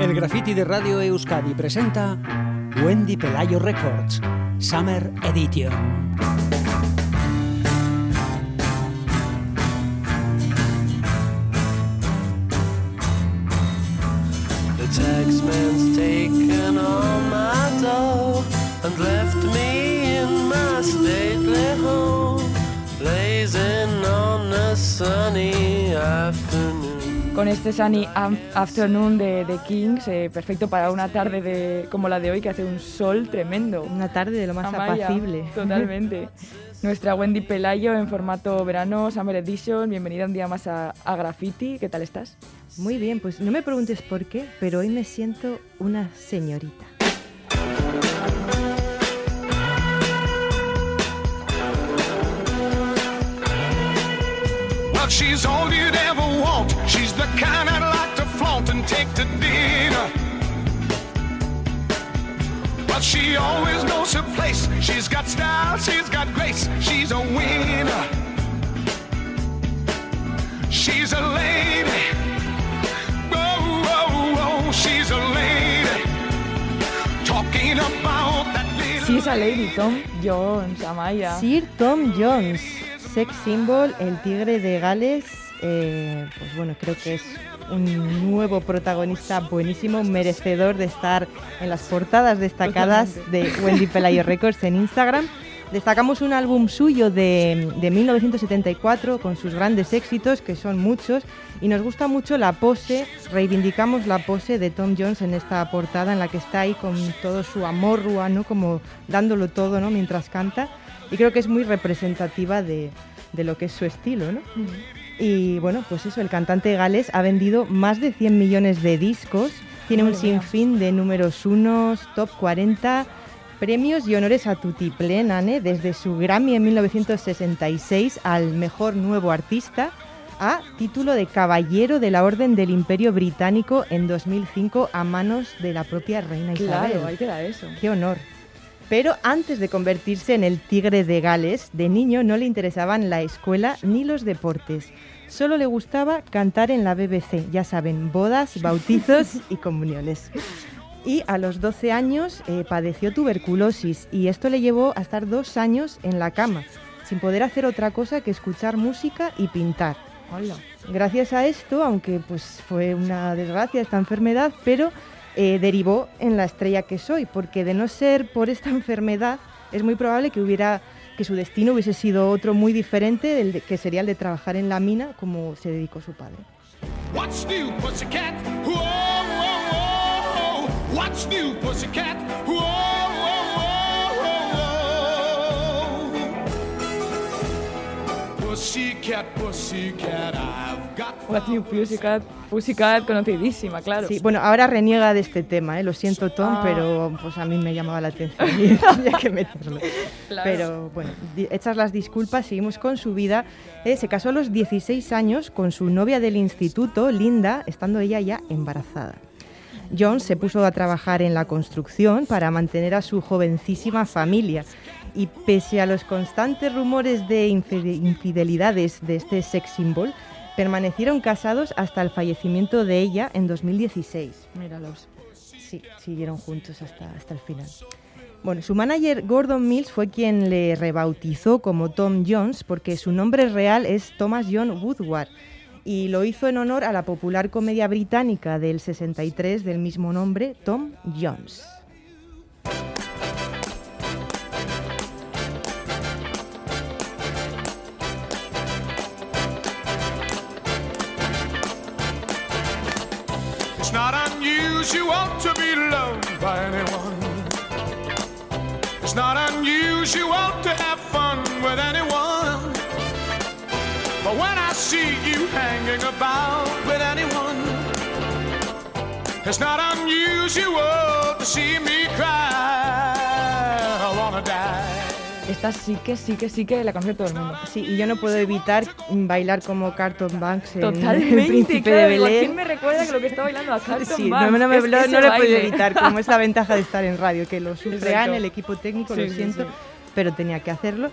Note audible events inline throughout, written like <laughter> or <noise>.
El graffiti de Radio Euskadi presenta Wendy Pelayo Records, Summer Edition. The taxman's taken all my dough and left me in my stately home, blazing on a sunny afternoon. Con este Sunny Afternoon de, de Kings, eh, perfecto para una tarde de, como la de hoy, que hace un sol tremendo. Una tarde de lo más Amaya, apacible. Totalmente. <laughs> Nuestra Wendy Pelayo en formato verano, Summer Edition. Bienvenida un día más a, a Graffiti. ¿Qué tal estás? Muy bien, pues no me preguntes por qué, pero hoy me siento una señorita. Well, she's all you'd ever want. She's the kind I'd like to flaunt and take to dinner. But she always knows her place. She's got style, she's got grace. She's a winner. She's a lady. Oh, oh, oh, she's a lady. Talking about that little. Sí, esa Lady Tom Jones, Amaya. Sir Tom Jones, sex symbol, el tigre de Gales. Eh, pues bueno, creo que es un nuevo protagonista buenísimo, merecedor de estar en las portadas destacadas de Wendy Pelayo Records en Instagram. Destacamos un álbum suyo de, de 1974 con sus grandes éxitos, que son muchos, y nos gusta mucho la pose, reivindicamos la pose de Tom Jones en esta portada en la que está ahí con todo su amor ¿no? como dándolo todo ¿no? mientras canta, y creo que es muy representativa de, de lo que es su estilo. ¿no? Y bueno, pues eso, el cantante gales ha vendido más de 100 millones de discos, tiene un sinfín de números unos, top 40, premios y honores a tutiplén, Anne, desde su Grammy en 1966 al mejor nuevo artista a título de Caballero de la Orden del Imperio Británico en 2005 a manos de la propia reina Isabel. Claro, ahí queda eso. ¡Qué honor! Pero antes de convertirse en el tigre de Gales, de niño no le interesaban la escuela ni los deportes. Solo le gustaba cantar en la BBC, ya saben, bodas, bautizos y comuniones. Y a los 12 años eh, padeció tuberculosis y esto le llevó a estar dos años en la cama, sin poder hacer otra cosa que escuchar música y pintar. Hola. Gracias a esto, aunque pues fue una desgracia esta enfermedad, pero eh, derivó en la estrella que soy, porque de no ser por esta <laughs> enfermedad, es muy probable que hubiera que su destino hubiese sido otro muy diferente, del de- que sería el de trabajar en la mina, como se dedicó su padre. Pussycat, pussycat, I've got. What's Pussycat, Pussycat conocidísima, claro. Sí, bueno, ahora reniega de este tema, ¿eh? lo siento Tom, Ah. pero pues a mí me llamaba la atención y <laughs> había que meterlo. Claro. Pero bueno, hechas las disculpas, seguimos con su vida. Eh, se casó a los 16 años con su novia del instituto, Linda, estando ella ya embarazada. Jones se puso a trabajar en la construcción para mantener a su jovencísima familia y pese a los constantes rumores de infide- infidelidades de este sex symbol, permanecieron casados hasta el fallecimiento de ella en 2016. Míralos. Sí, siguieron juntos hasta, hasta el final. Bueno, su manager Gordon Mills fue quien le rebautizó como Tom Jones porque su nombre real es Thomas John Woodward y lo hizo en honor a la popular comedia británica del 63 del mismo nombre, Tom Jones. When I see you hanging about with anyone, it's not unusual to see me cry. I wanna die. Esta sí que sí que sí que la conoce todo el mundo. Sí, y yo no puedo evitar bailar como Carlton Banks en Totalmente, El Príncipe claro, de digo, ¿a Belén. ¿Quién me recuerda que lo que está bailando a Carlton Sí, no, Banks? no, me- Es no- no lo he podido evitar, como es la ventaja de estar en radio, que lo sufre Exacto. Anne, el equipo técnico, Sí, lo sí, siento, sí. pero tenía que hacerlo.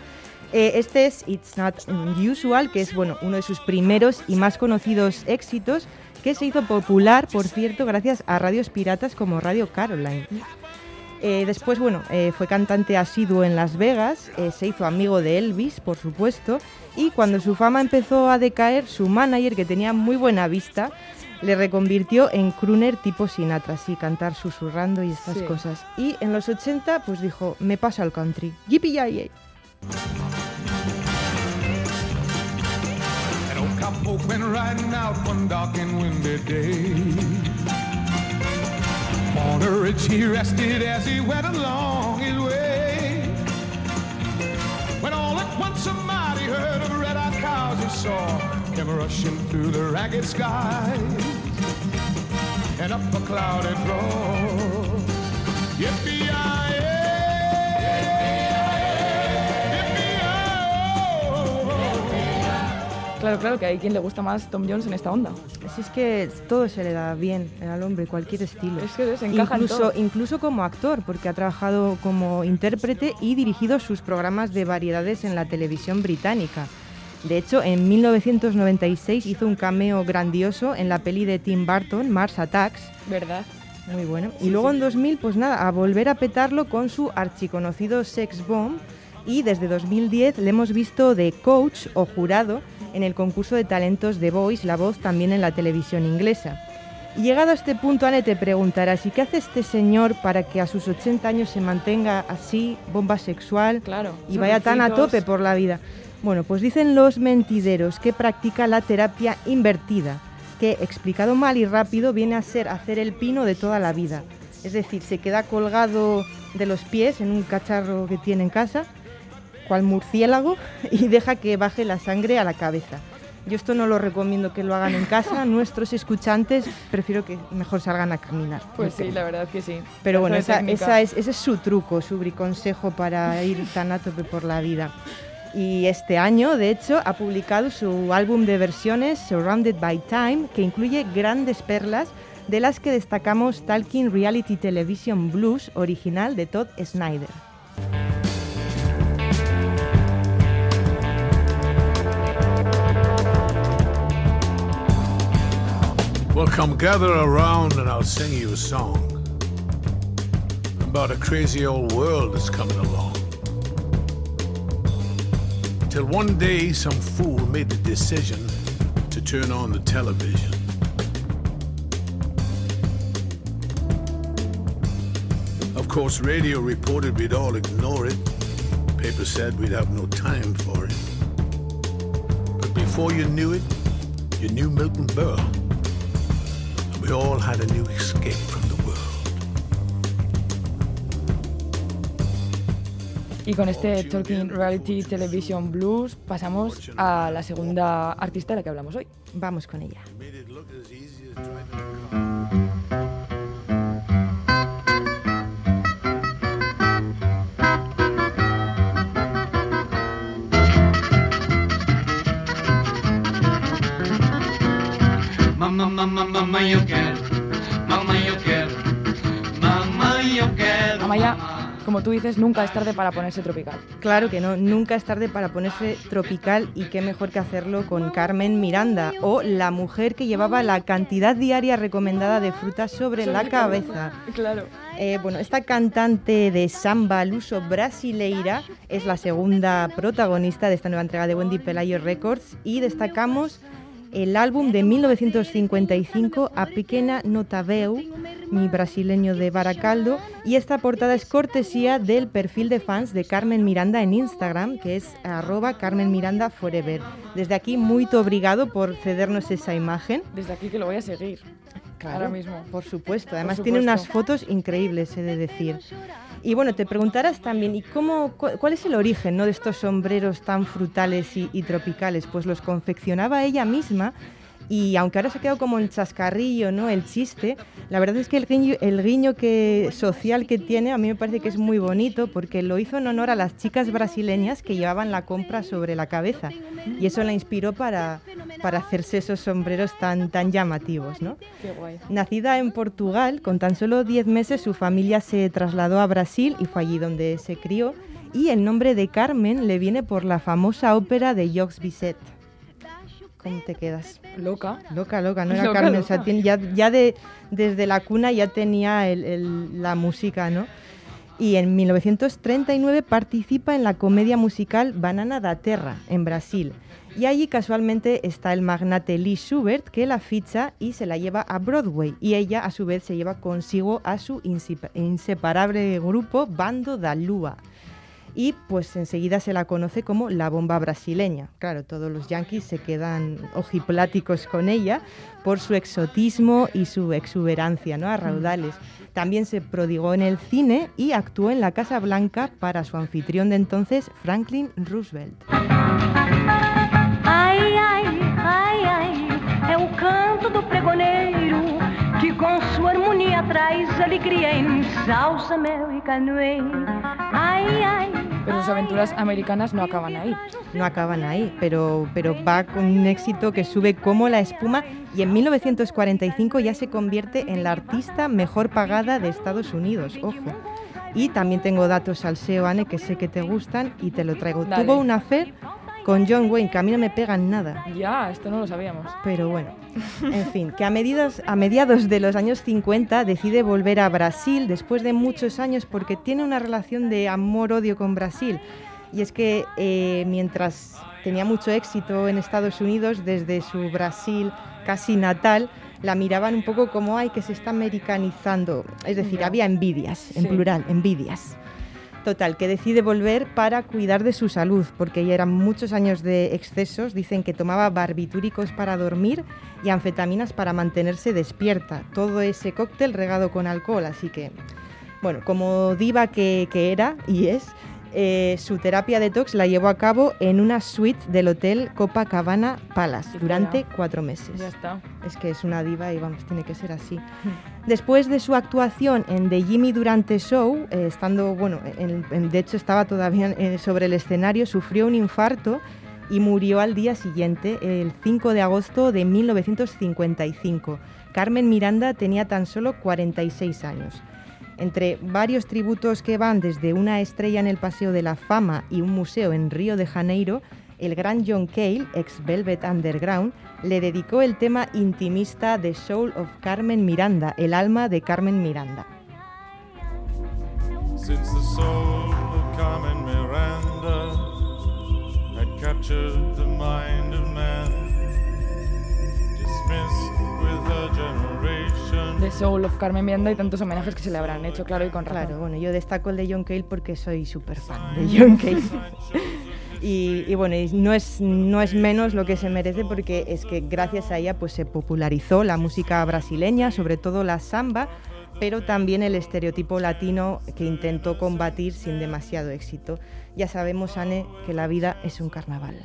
Eh, este es It's Not Unusual, que es bueno, uno de sus primeros y más conocidos éxitos, que se hizo popular, por cierto, gracias a radios piratas como Radio Caroline. Eh, después, bueno, eh, fue cantante asiduo en Las Vegas, eh, se hizo amigo de Elvis, por supuesto, y cuando su fama empezó a decaer, su manager, que tenía muy buena vista, le reconvirtió en crooner tipo Sinatra, así cantar susurrando y estas Sí. cosas. Y en los 80, pues dijo, me pasa al country. Yippee cowpoke went riding out one dark and windy day. On a ridge he rested as he went along his way. When all at once a mighty herd of red-eyed cows he saw came rushing through the ragged skies and up a clouded road. Yippee-yi-yi, Claro, claro, que hay quien le gusta más Tom Jones en esta onda. Si es que todo se le da bien al hombre, cualquier estilo. Es que se encaja en incluso, todo. incluso como actor, porque ha trabajado como intérprete y dirigido sus programas de variedades en la televisión británica. De hecho, en 1996 hizo un cameo grandioso en la peli de Tim Burton, Mars Attacks, ¿Verdad? muy bueno. Y luego en 2000, pues nada, a volver a petarlo con su archiconocido Sex Bomb. Y desde 2010 le hemos visto de coach o jurado en el concurso de talentos de Voice, La Voz, también en la televisión inglesa. Y llegado a este punto, Anne, te preguntarás, ¿y qué hace este señor para que a sus 80 años se mantenga así, bomba sexual, Claro. y vaya tan a tope por la vida? Bueno, pues dicen los mentideros que practica la terapia invertida, que explicado mal y rápido viene a ser hacer el pino de toda la vida. Es decir, se queda colgado de los pies en un cacharro que tiene en casa, cual murciélago, y deja que baje la sangre a la cabeza. Yo esto no lo recomiendo que lo hagan en casa, <laughs> nuestros escuchantes prefiero que mejor salgan a caminar. Pues sí, la verdad que sí. Pero bueno, esa, esa es, ese es su truco, su briconsejo para ir tan a tope por la vida. Y este año, de hecho, ha publicado su álbum de versiones Surrounded by Time, que incluye grandes perlas, de las que destacamos Talking Reality Television Blues, original de Todd Snyder. Well, come gather around and I'll sing you a song about a crazy old world that's coming along. Till one day some fool made the decision to turn on the television. Of course, radio reported we'd all ignore it. Paper said we'd have no time for it. But before you knew it, you knew Milton Berle. And we all had a new escape from the world. Y con este Talking Reality Television Blues pasamos a la segunda artista de la que hablamos hoy. Vamos con ella. Mamá, mamá, mamá, yo quiero. Mamá, yo quiero. Mamá, yo quiero. Amaya, como tú dices, nunca es tarde para ponerse tropical. Claro que no, nunca es tarde para ponerse tropical y qué mejor que hacerlo con Carmen Miranda o la mujer que llevaba la cantidad diaria recomendada de frutas sobre la cabeza. Claro. Eh, bueno, esta cantante de samba al uso brasileira es la segunda protagonista de esta nueva entrega de Wendy Pelayo Records y destacamos el álbum de 1955 A Pequena Notaveu, mi brasileño de Baracaldo, y esta portada es cortesía del perfil de fans de Carmen Miranda en Instagram, que es arroba Carmen Miranda Forever. Desde aquí, muy obrigado por cedernos esa imagen. Desde aquí que lo voy a seguir. Ahora mismo. Por supuesto, además Por tiene unas fotos increíbles, he de decir. Y bueno, te preguntarás también, ¿y cómo, cu- cuál es el origen ¿no? de estos sombreros tan frutales y, y tropicales? Pues los confeccionaba ella misma y aunque ahora se ha quedado como el chascarrillo, ¿no? el chiste, la verdad es que el guiño, el guiño que, social que tiene a mí me parece que es muy bonito porque lo hizo en honor a las chicas brasileñas que llevaban la compra sobre la cabeza y eso la inspiró para, para hacerse esos sombreros tan, tan llamativos. ¿no? Qué guay. Nacida en Portugal, con tan solo 10 meses su familia se trasladó a Brasil y fue allí donde se crió. Y el nombre de Carmen le viene por la famosa ópera de Jacques Bisset. ¿Cómo te quedas? Loca. Loca, loca, no era Loca, Carmen. loca. ya ya de, desde la cuna ya tenía el- el- la música, ¿no? Y en 1939 participa en la comedia musical Banana da Terra, en Brasil. Y allí casualmente está el magnate Lee Schubert, que la ficha y se la lleva a Broadway. Y ella, a su vez, se lleva consigo a su insepa- inseparable grupo Bando da Lua y pues enseguida se la conoce como la bomba brasileña. Claro, todos los yankees se quedan ojipláticos con ella por su exotismo y su exuberancia, ¿no? A raudales. También se prodigó en el cine y actuó en la Casa Blanca para su anfitrión de entonces, Franklin Roosevelt. Ai, ai, é o canto do pregoneiro que com sua harmonia traz alegria salsa, mel e canoeiro. Ai, ai. Pero sus aventuras americanas no acaban ahí. No acaban ahí, pero, pero va con un éxito que sube como la espuma y en 1945 ya se convierte en la artista mejor pagada de Estados Unidos, ojo. Y también tengo datos al SEO, Anne, que sé que te gustan y te lo traigo. Dale. Tuvo una fe con John Wayne, que a mí no me pegan nada. Ya, esto no lo sabíamos. Pero bueno, en fin, que a, medidas, a mediados de los años 50 decide volver a Brasil después de muchos años porque tiene una relación de amor-odio con Brasil. Y es que eh, mientras tenía mucho éxito en Estados Unidos, desde su Brasil casi natal, la miraban un poco como, ay, que se está americanizando. Es decir, había envidias, en Sí. plural, envidias. Total, que decide volver para cuidar de su salud, porque ya eran muchos años de excesos. Dicen que tomaba barbitúricos para dormir y anfetaminas para mantenerse despierta. Todo ese cóctel regado con alcohol, así que, bueno, como diva que, que era y es, eh, su terapia detox la llevó a cabo en una suite del hotel Copacabana Palace durante cuatro meses. Ya está. Es que es una diva y vamos, tiene que ser así. Después de su actuación en The Jimmy Durante Show, eh, estando, bueno, en- en- de hecho estaba todavía eh, sobre el escenario, sufrió un infarto y murió al día siguiente, el 5 de agosto de 1955. Carmen Miranda tenía tan solo 46 años. Entre varios tributos que van desde una estrella en el Paseo de la Fama y un museo en Río de Janeiro, el gran John Cale, ex Velvet Underground, le dedicó el tema intimista The Soul of Carmen Miranda, el alma de Carmen Miranda. Soul of Carmen Miranda y tantos homenajes que se le habrán hecho, claro, y con razón. Claro, bueno, yo destaco el de John Cale porque soy súper fan de John Cale. <laughs> Y, y bueno, y no es, no es menos lo que se merece porque es que gracias a ella pues, se popularizó la música brasileña, sobre todo la samba, pero también el estereotipo latino que intentó combatir sin demasiado éxito. Ya sabemos, Anne, que la vida es un carnaval.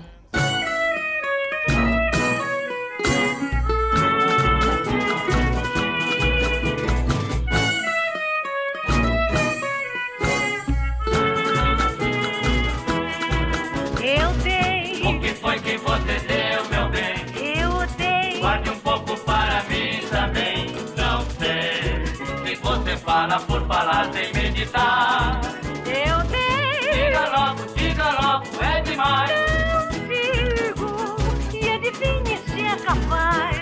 Por falar sem meditar. Eu dei, Diga logo, diga logo, é demais. eu digo, e adivinhe se é capaz.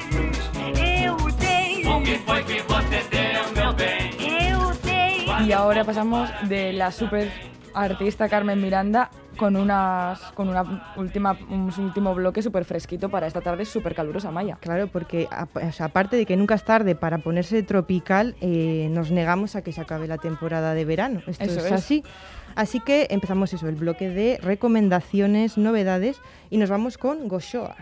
Eu dei, O que foi que você deu, meu bem? eu dei. Y ahora pasamos de la super artista Carmen Miranda con unas con una última un último bloque súper fresquito para esta tarde súper calurosa Maya. Claro, porque a- o sea, aparte de que nunca es tarde para ponerse tropical, eh, nos negamos a que se acabe la temporada de verano. Esto Eso es, es. así. Así que empezamos eso, el bloque de recomendaciones, novedades, y nos vamos con Goshoa.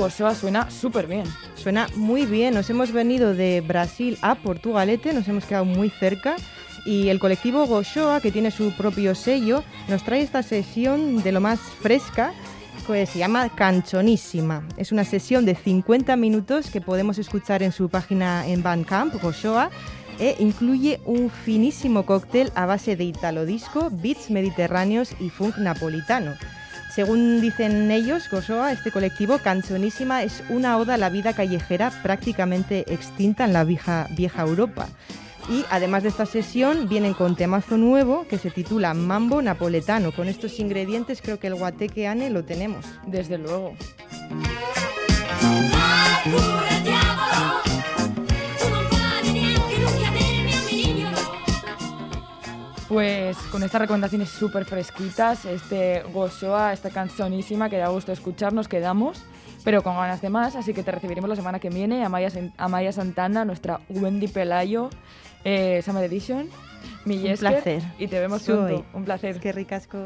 Gosoa suena súper bien. Suena muy bien, nos hemos venido de Brasil a Portugalete, nos hemos quedado muy cerca. Y el colectivo Goshoa, que tiene su propio sello, nos trae esta sesión de lo más fresca, que se llama Canchonísima. Es una sesión de 50 minutos que podemos escuchar en su página en Bandcamp, Goshoa, e incluye un finísimo cóctel a base de italo disco, beats mediterráneos y funk napolitano. Según dicen ellos, Gosoa, este colectivo, Canzonísima es una oda a la vida callejera prácticamente extinta en la vieja, vieja Europa. Y además de esta sesión, vienen con temazo nuevo que se titula Mambo Napoletano. Con estos ingredientes creo que el guateque Ane lo tenemos. Desde luego. Pues con estas recomendaciones súper fresquitas, este Gozoa, esta canzonísima que da gusto escuchar, nos quedamos, pero con ganas de más, así que te recibiremos la semana que viene, Amaya, Amaya Santana, nuestra Wendy Pelayo, eh, Summer Edition, mi Un Yesker, placer. y te vemos Soy. pronto. Un placer. Que ricasco.